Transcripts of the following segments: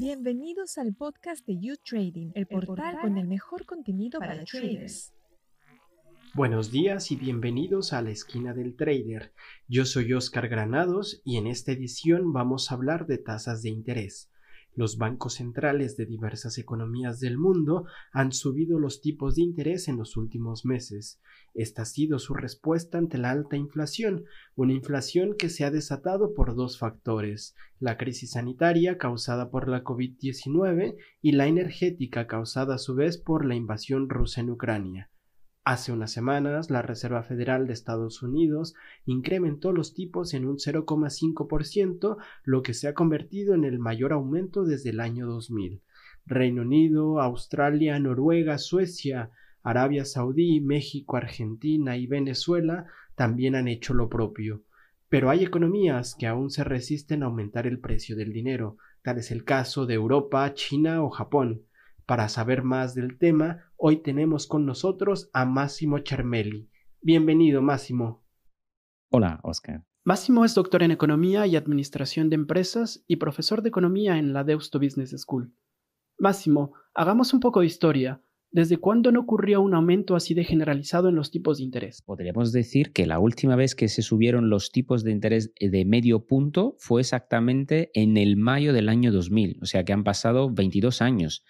Bienvenidos al podcast de You Trading, el portal con el mejor contenido para traders. Buenos días y bienvenidos a la esquina del trader. Yo soy Oscar Granados y en esta edición vamos a hablar de tasas de interés. Los bancos centrales de diversas economías del mundo han subido los tipos de interés en los últimos meses. Esta ha sido su respuesta ante la alta inflación, una inflación que se ha desatado por dos factores, la crisis sanitaria causada por la COVID-19 y la energética causada a su vez por la invasión rusa en Ucrania. Hace unas semanas, la Reserva Federal de Estados Unidos incrementó los tipos en un 0,5%, lo que se ha convertido en el mayor aumento desde el año 2000. Reino Unido, Australia, Noruega, Suecia, Arabia Saudí, México, Argentina y Venezuela también han hecho lo propio. Pero hay economías que aún se resisten a aumentar el precio del dinero, tal es el caso de Europa, China o Japón. Para saber más del tema, hoy tenemos con nosotros a Máximo Cermelli. Bienvenido, Máximo. Hola, Oscar. Máximo es doctor en Economía y Administración de Empresas y profesor de Economía en la Deusto Business School. Máximo, hagamos un poco de historia. ¿Desde cuándo no ocurrió un aumento así de generalizado en los tipos de interés? Podríamos decir que la última vez que se subieron los tipos de interés de medio punto fue exactamente en el mayo del año 2000, o sea que han pasado 22 años.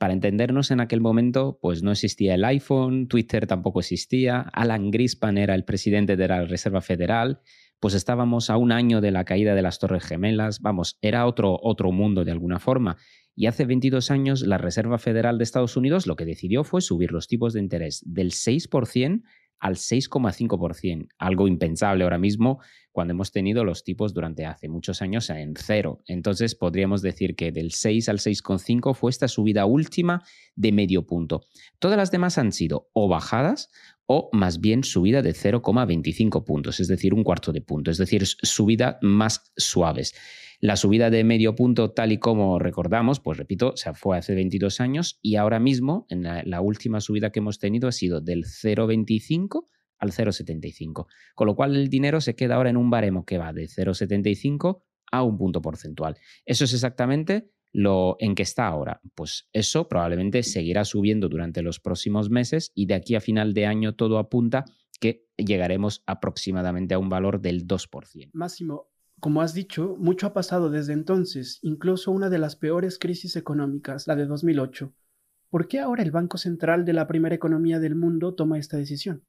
Para entendernos, en aquel momento, pues no existía el iPhone, Twitter tampoco existía, Alan Grispan era el presidente de la Reserva Federal, pues estábamos a un año de la caída de las Torres Gemelas, vamos, era otro, otro mundo de alguna forma. Y hace 22 años la Reserva Federal de Estados Unidos lo que decidió fue subir los tipos de interés del 6% al 6,5%, algo impensable ahora mismo cuando hemos tenido los tipos durante hace muchos años en cero. Entonces podríamos decir que del 6 al 6,5 fue esta subida última de medio punto. Todas las demás han sido o bajadas o más bien subida de 0,25 puntos, es decir, un cuarto de punto, es decir, subida más suaves. La subida de medio punto, tal y como recordamos, pues repito, se fue hace 22 años y ahora mismo, en la, última subida que hemos tenido, ha sido del 0,25 al 0,75. Con lo cual el dinero se queda ahora en un baremo que va de 0,75 a un punto porcentual. Eso es exactamente lo en que está ahora. Pues eso probablemente seguirá subiendo durante los próximos meses y de aquí a final de año todo apunta que llegaremos aproximadamente a un valor del 2%. Máximo, como has dicho, mucho ha pasado desde entonces, incluso una de las peores crisis económicas, la de 2008. ¿Por qué ahora el Banco Central de la primera economía del mundo toma esta decisión?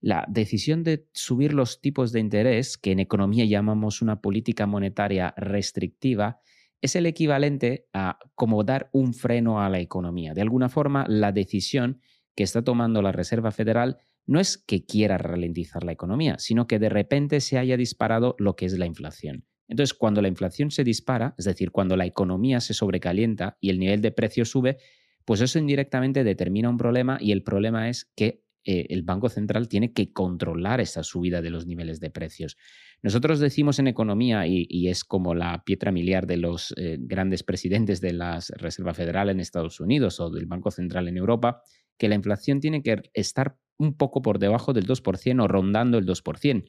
La decisión de subir los tipos de interés, que en economía llamamos una política monetaria restrictiva, es el equivalente a como dar un freno a la economía. De alguna forma, la decisión que está tomando la Reserva Federal no es que quiera ralentizar la economía, sino que de repente se haya disparado lo que es la inflación. Entonces, cuando la inflación se dispara, es decir, cuando la economía se sobrecalienta y el nivel de precio sube, pues eso indirectamente determina un problema y el problema es que eh, el Banco Central tiene que controlar esa subida de los niveles de precios. Nosotros decimos en economía, y, es como la piedra miliar de los eh, grandes presidentes de la Reserva Federal en Estados Unidos o del Banco Central en Europa, que la inflación tiene que estar un poco por debajo del 2% o rondando el 2%.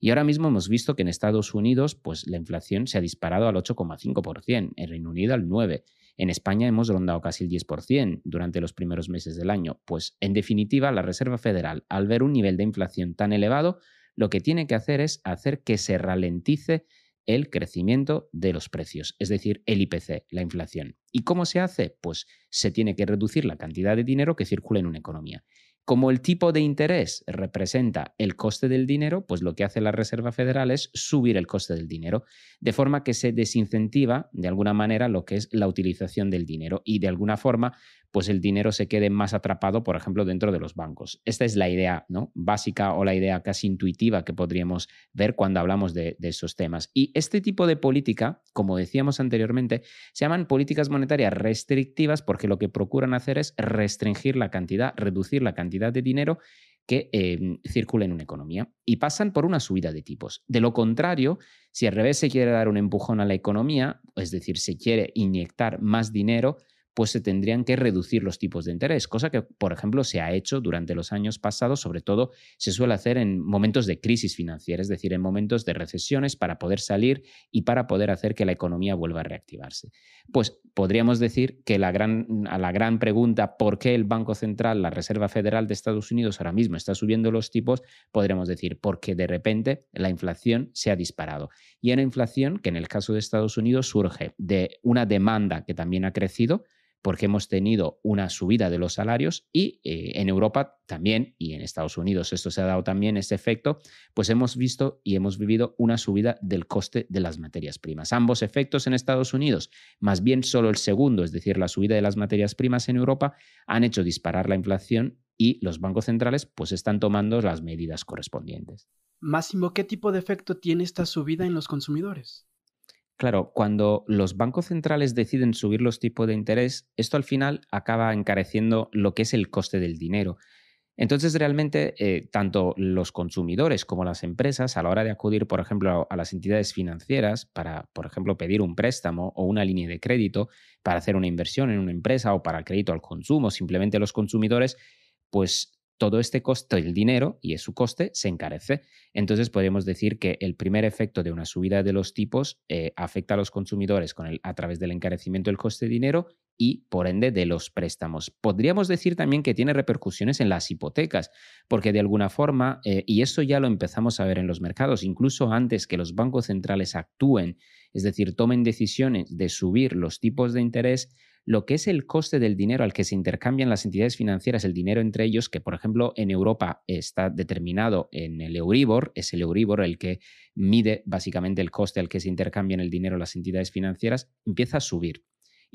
Y ahora mismo hemos visto que en Estados Unidos pues, la inflación se ha disparado al 8,5%, en Reino Unido al 9%. En España hemos rondado casi el 10% durante los primeros meses del año. Pues en definitiva, la Reserva Federal, al ver un nivel de inflación tan elevado, lo que tiene que hacer es hacer que se ralentice el crecimiento de los precios, es decir, el IPC, la inflación. ¿Y cómo se hace? Pues se tiene que reducir la cantidad de dinero que circula en una economía. Como el tipo de interés representa el coste del dinero, pues lo que hace la Reserva Federal es subir el coste del dinero, de forma que se desincentiva de alguna manera lo que es la utilización del dinero y de alguna forma pues el dinero se quede más atrapado, por ejemplo, dentro de los bancos. Esta es la idea ¿no? básica o la idea casi intuitiva que podríamos ver cuando hablamos de, de, esos temas. Y este tipo de política, como decíamos anteriormente, se llaman políticas monetarias restrictivas porque lo que procuran hacer es restringir la cantidad, reducir la cantidad de dinero que eh, circula en una economía y pasan por una subida de tipos. De lo contrario, si al revés se quiere dar un empujón a la economía, es decir, se quiere inyectar más dinero, pues se tendrían que reducir los tipos de interés, cosa que, por ejemplo, se ha hecho durante los años pasados, sobre todo se suele hacer en momentos de crisis financiera, es decir, en momentos de recesiones para poder salir y para poder hacer que la economía vuelva a reactivarse. Pues podríamos decir que la gran, a la gran pregunta por qué el Banco Central, la Reserva Federal de Estados Unidos ahora mismo está subiendo los tipos, podríamos decir porque de repente la inflación se ha disparado. Y una inflación que en el caso de Estados Unidos surge de una demanda que también ha crecido, porque hemos tenido una subida de los salarios y eh, en Europa también, y en Estados Unidos esto se ha dado también ese efecto, pues hemos visto y hemos vivido una subida del coste de las materias primas. Ambos efectos en Estados Unidos, más bien solo el segundo, es decir, la subida de las materias primas en Europa, han hecho disparar la inflación y los bancos centrales pues están tomando las medidas correspondientes. Máximo, ¿qué tipo de efecto tiene esta subida en los consumidores? Claro, cuando los bancos centrales deciden subir los tipos de interés, esto al final acaba encareciendo lo que es el coste del dinero. Entonces, realmente, eh, tanto los consumidores como las empresas, a la hora de acudir, por ejemplo, a las entidades financieras para, por ejemplo, pedir un préstamo o una línea de crédito para hacer una inversión en una empresa o para el crédito al consumo, simplemente los consumidores, pues todo este coste del dinero y su coste se encarece. Entonces podríamos decir que el primer efecto de una subida de los tipos eh, afecta a los consumidores con el, a través del encarecimiento del coste de dinero y por ende de los préstamos. Podríamos decir también que tiene repercusiones en las hipotecas, porque de alguna forma, eh, y eso ya lo empezamos a ver en los mercados, incluso antes que los bancos centrales actúen, es decir, tomen decisiones de subir los tipos de interés, lo que es el coste del dinero al que se intercambian las entidades financieras, el dinero entre ellos, que por ejemplo en Europa está determinado en el Euribor, es el Euribor el que mide básicamente el coste al que se intercambian el dinero las entidades financieras, empieza a subir.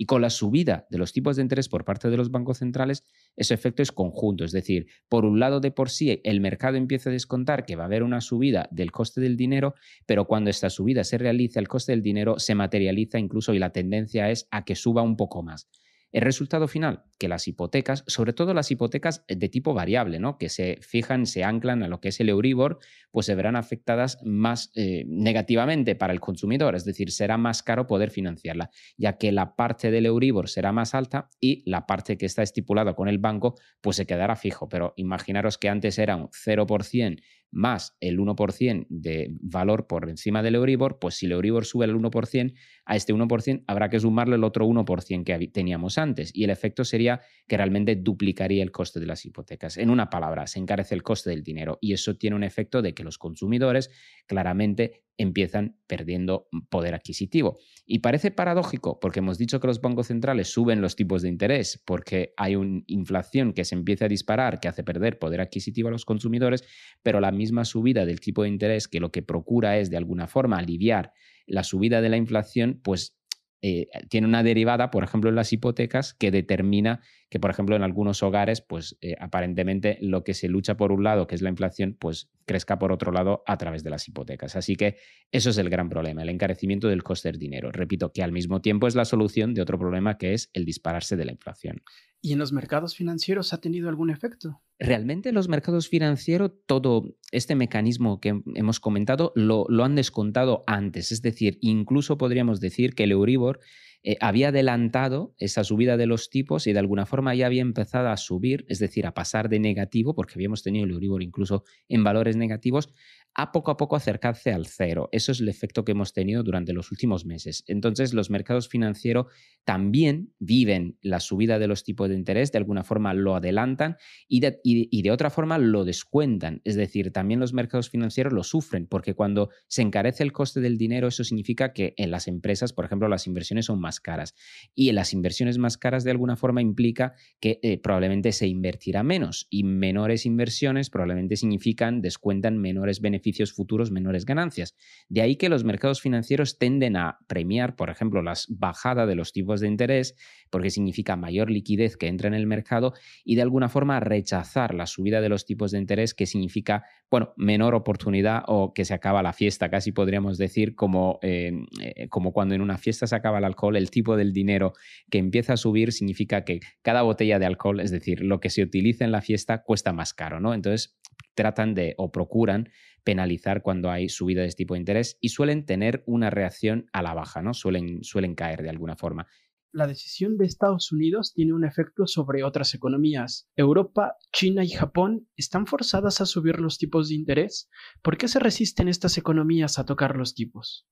Y con la subida de los tipos de interés por parte de los bancos centrales, ese efecto es conjunto. Es decir, por un lado de por sí el mercado empieza a descontar que va a haber una subida del coste del dinero, pero cuando esta subida se realiza, el coste del dinero se materializa incluso y la tendencia es a que suba un poco más. El resultado final, que las hipotecas, sobre todo las hipotecas de tipo variable, ¿no? que se fijan, se anclan a lo que es el Euribor, pues se verán afectadas más eh, negativamente para el consumidor, es decir, será más caro poder financiarla, ya que la parte del Euribor será más alta y la parte que está estipulada con el banco, pues se quedará fijo. Pero imaginaros que antes era un 0% más el 1% de valor por encima del Euribor, pues si el Euribor sube el 1%, a este 1% habrá que sumarle el otro 1% que teníamos antes. Y el efecto sería que realmente duplicaría el coste de las hipotecas. En una palabra, se encarece el coste del dinero y eso tiene un efecto de que los consumidores claramente empiezan perdiendo poder adquisitivo. Y parece paradójico porque hemos dicho que los bancos centrales suben los tipos de interés porque hay una inflación que se empieza a disparar, que hace perder poder adquisitivo a los consumidores, pero la misma subida del tipo de interés que lo que procura es de alguna forma aliviar la subida de la inflación, pues eh, tiene una derivada, por ejemplo, en las hipotecas, que determina que, por ejemplo, en algunos hogares, pues eh, aparentemente lo que se lucha por un lado, que es la inflación, pues crezca por otro lado a través de las hipotecas. Así que eso es el gran problema, el encarecimiento del coste del dinero. Repito, que al mismo tiempo es la solución de otro problema que es el dispararse de la inflación. ¿Y en los mercados financieros ha tenido algún efecto? Realmente los mercados financieros, todo este mecanismo que hemos comentado, lo, lo han descontado antes. Es decir, incluso podríamos decir que el Euribor eh, había adelantado esa subida de los tipos y de alguna forma ya había empezado a subir, es decir, a pasar de negativo, porque habíamos tenido el Euribor incluso en valores negativos, a poco a poco acercarse al cero. Eso es el efecto que hemos tenido durante los últimos meses. Entonces, los mercados financieros también viven la subida de los tipos de interés, de alguna forma lo adelantan y de, otra forma lo descuentan. Es decir, también los mercados financieros lo sufren, porque cuando se encarece el coste del dinero, eso significa que en las empresas, por ejemplo, las inversiones son más caras. Y en las inversiones más caras, de alguna forma, implica que eh, probablemente se invertirá menos. Y menores inversiones probablemente significan, descuentan menores beneficios beneficios futuros, menores ganancias. De ahí que los mercados financieros tenden a premiar, por ejemplo, la bajada de los tipos de interés, porque significa mayor liquidez que entra en el mercado, y de alguna forma rechazar la subida de los tipos de interés, que significa, bueno, menor oportunidad o que se acaba la fiesta, casi podríamos decir, como, eh, eh, como cuando en una fiesta se acaba el alcohol, el tipo del dinero que empieza a subir significa que cada botella de alcohol, es decir, lo que se utiliza en la fiesta, cuesta más caro, ¿no? Entonces, tratan de o procuran penalizar cuando hay subida de este tipo de interés y suelen tener una reacción a la baja, ¿no? Suelen, suelen caer de alguna forma. la decisión de Estados Unidos tiene un efecto sobre otras economías. Europa, China y Japón están forzadas a subir los tipos de interés. ¿Por qué se resisten estas economías a tocar los tipos?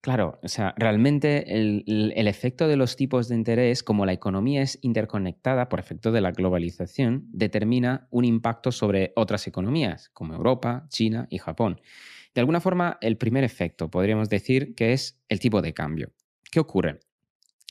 Claro, o sea, realmente el, efecto de los tipos de interés, como la economía es interconectada por efecto de la globalización, determina un impacto sobre otras economías, como Europa, China y Japón. De alguna forma, el primer efecto podríamos decir que es el tipo de cambio. ¿Qué ocurre?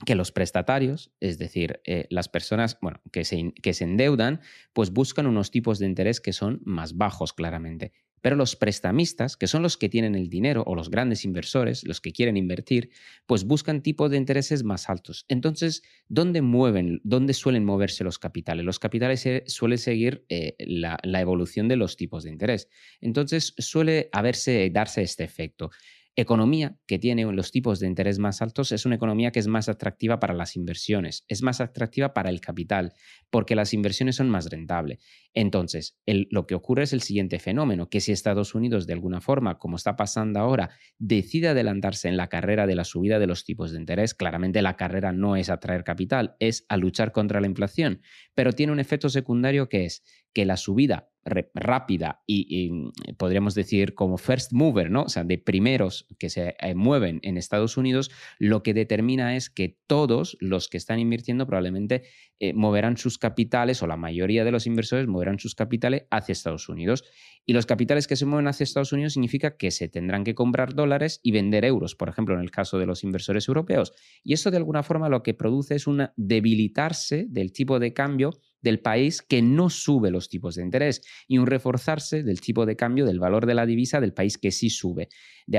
que los prestatarios, es decir, eh, las personas bueno, que, se, que se endeudan, pues buscan unos tipos de interés que son más bajos claramente. Pero los prestamistas, que son los que tienen el dinero o los grandes inversores, los que quieren invertir, pues buscan tipos de intereses más altos. Entonces, ¿dónde mueven, dónde suelen moverse los capitales? Los capitales suelen seguir eh, la, evolución de los tipos de interés. Entonces, suele darse este efecto economía que tiene los tipos de interés más altos es una economía que es más atractiva para las inversiones, es más atractiva para el capital, porque las inversiones son más rentables. Entonces, lo que ocurre es el siguiente fenómeno, que si Estados Unidos de alguna forma, como está pasando ahora, decide adelantarse en la carrera de la subida de los tipos de interés, claramente la carrera no es atraer capital, es a luchar contra la inflación, pero tiene un efecto secundario que es que la subida rápida y, mm, podríamos decir como first mover, ¿no? O sea, de primeros que se eh, mueven en Estados Unidos, lo que determina es que todos los que están invirtiendo probablemente eh, moverán sus capitales o la mayoría de los inversores moverán sus capitales hacia Estados Unidos. Y los capitales que se mueven hacia Estados Unidos significa que se tendrán que comprar dólares y vender euros, por ejemplo, en el caso de los inversores europeos. Y eso de alguna forma lo que produce es un debilitarse del tipo de cambio del país que no sube los tipos de interés y un reforzarse del tipo de cambio del valor de la divisa del país que sí sube.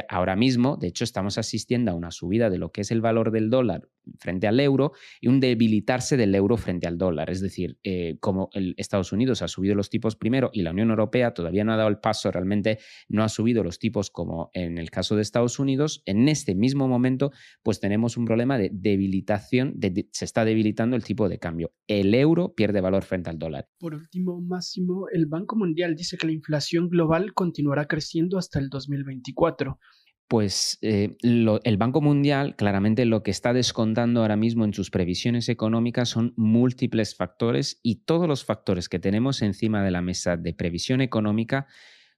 Ahora mismo, de hecho, estamos asistiendo a una subida de lo que es el valor del dólar frente al euro y un debilitarse del euro frente al dólar. Es decir, eh, como el Estados Unidos ha subido los tipos primero y la Unión Europea todavía no ha dado el paso, realmente no ha subido los tipos como en el caso de Estados Unidos, en este mismo momento, pues tenemos un problema de debilitación, se está debilitando el tipo de cambio. El euro pierde valor frente al dólar. Por último, Máximo, el Banco Mundial dice que la inflación global continuará creciendo hasta el 2024. Pues eh, el Banco Mundial claramente lo que está descontando ahora mismo en sus previsiones económicas son múltiples factores y todos los factores que tenemos encima de la mesa de previsión económica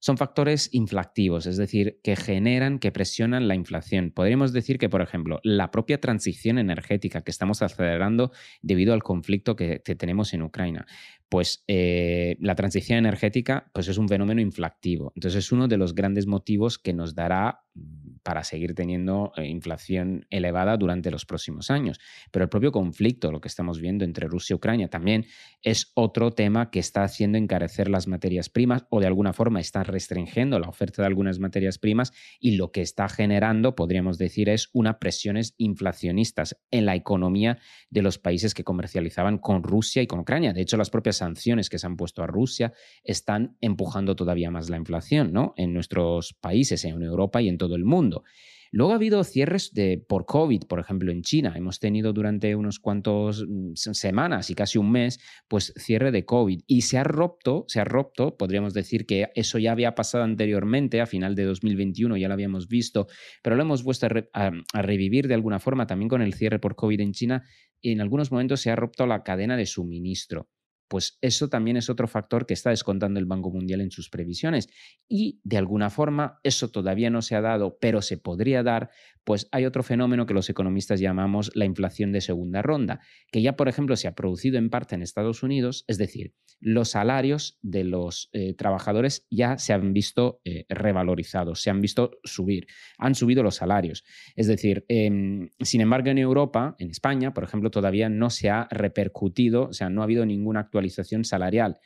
son factores inflativos, es decir, que generan, que presionan la inflación. Podríamos decir que, por ejemplo, la propia transición energética que estamos acelerando debido al conflicto que, tenemos en Ucrania, pues eh, la transición energética pues es un fenómeno inflativo. Entonces es uno de los grandes motivos que nos dará mm, para seguir teniendo eh, inflación elevada durante los próximos años. Pero el propio conflicto, lo que estamos viendo entre Rusia y Ucrania, también es otro tema que está haciendo encarecer las materias primas o de alguna forma está restringiendo la oferta de algunas materias primas y lo que está generando, podríamos decir, es unas presiones inflacionistas en la economía de los países que comercializaban con Rusia y con Ucrania. De hecho, las propias sanciones que se han puesto a Rusia están empujando todavía más la inflación ¿no? en nuestros países, en Europa y en todo el mundo. Luego ha habido cierres de, por COVID, por ejemplo, en China. Hemos tenido durante unos cuantos mm, semanas y casi un mes, pues cierre de COVID. Y se ha roto, se ha roto, podríamos decir que eso ya había pasado anteriormente, a final de 2021 ya lo habíamos visto, pero lo hemos vuelto a revivir de alguna forma también con el cierre por COVID en China. Y en algunos momentos se ha roto la cadena de suministro pues eso también es otro factor que está descontando el Banco Mundial en sus previsiones. Y de alguna forma, eso todavía no se ha dado, pero se podría dar, pues hay otro fenómeno que los economistas llamamos la inflación de segunda ronda, que ya, por ejemplo, se ha producido en parte en Estados Unidos, es decir, los salarios de los eh, trabajadores ya se han visto eh, revalorizados, se han visto subir, han subido los salarios. Es decir, em, sin embargo, en Europa, en España, por ejemplo, todavía no se ha repercutido, o sea, no ha habido ninguna actuación actualización salarial.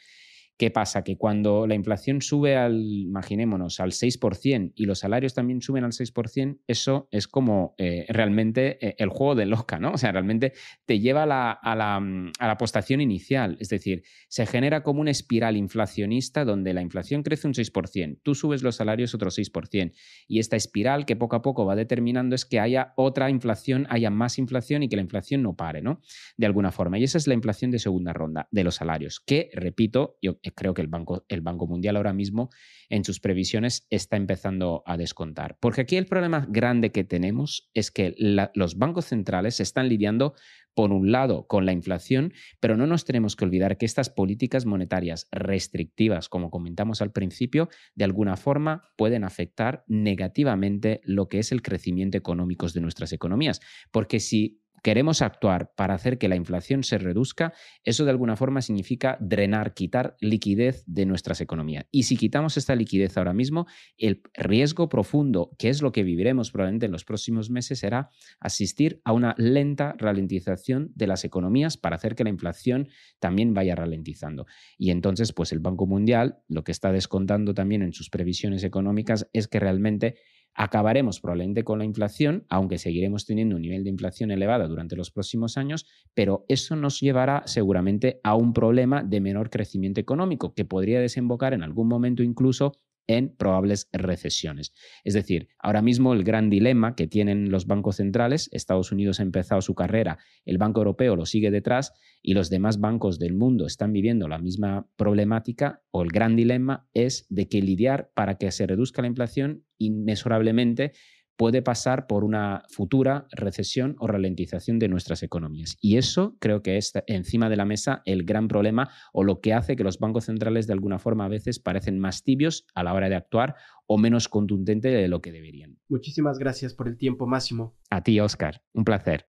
¿Qué pasa? Que cuando la inflación sube al, imaginémonos, al 6% y los salarios también suben al 6%, eso es como eh, realmente eh, el juego de loca, ¿no? O sea, realmente te lleva a la, a, la, mm, a la apostación inicial. Es decir, se genera como una espiral inflacionista donde la inflación crece un 6%, tú subes los salarios otro 6%. Y esta espiral que poco a poco va determinando es que haya otra inflación, haya más inflación y que la inflación no pare, ¿no? De alguna forma. Y esa es la inflación de segunda ronda de los salarios, que, repito, yo creo que el Banco, el Banco Mundial ahora mismo en sus previsiones está empezando a descontar. Porque aquí el problema grande que tenemos es que los bancos centrales están lidiando por un lado, con la inflación, pero no nos tenemos que olvidar que estas políticas monetarias restrictivas, como comentamos al principio, de alguna forma pueden afectar negativamente lo que es el crecimiento económico de nuestras economías. Porque si queremos actuar para hacer que la inflación se reduzca, eso de alguna forma significa drenar, quitar liquidez de nuestras economías. Y si quitamos esta liquidez ahora mismo, el riesgo profundo, que es lo que viviremos probablemente en los próximos meses, será asistir a una lenta ralentización de las economías para hacer que la inflación también vaya ralentizando. Y entonces, pues el Banco Mundial lo que está descontando también en sus previsiones económicas es que realmente Acabaremos probablemente con la inflación, aunque seguiremos teniendo un nivel de inflación elevada durante los próximos años, pero eso nos llevará seguramente a un problema de menor crecimiento económico que podría desembocar en algún momento incluso en probables recesiones. Es decir, ahora mismo el gran dilema que tienen los bancos centrales, Estados Unidos ha empezado su carrera, el Banco Europeo lo sigue detrás y los demás bancos del mundo están viviendo la misma problemática o el gran dilema es de que lidiar para que se reduzca la inflación inexorablemente puede pasar por una futura recesión o ralentización de nuestras economías. Y eso creo que es encima de la mesa el gran problema o lo que hace que los bancos centrales de alguna forma a veces parecen más tibios a la hora de actuar o menos contundentes de lo que deberían. Muchísimas gracias por el tiempo, Máximo. A ti, Oscar. Un placer.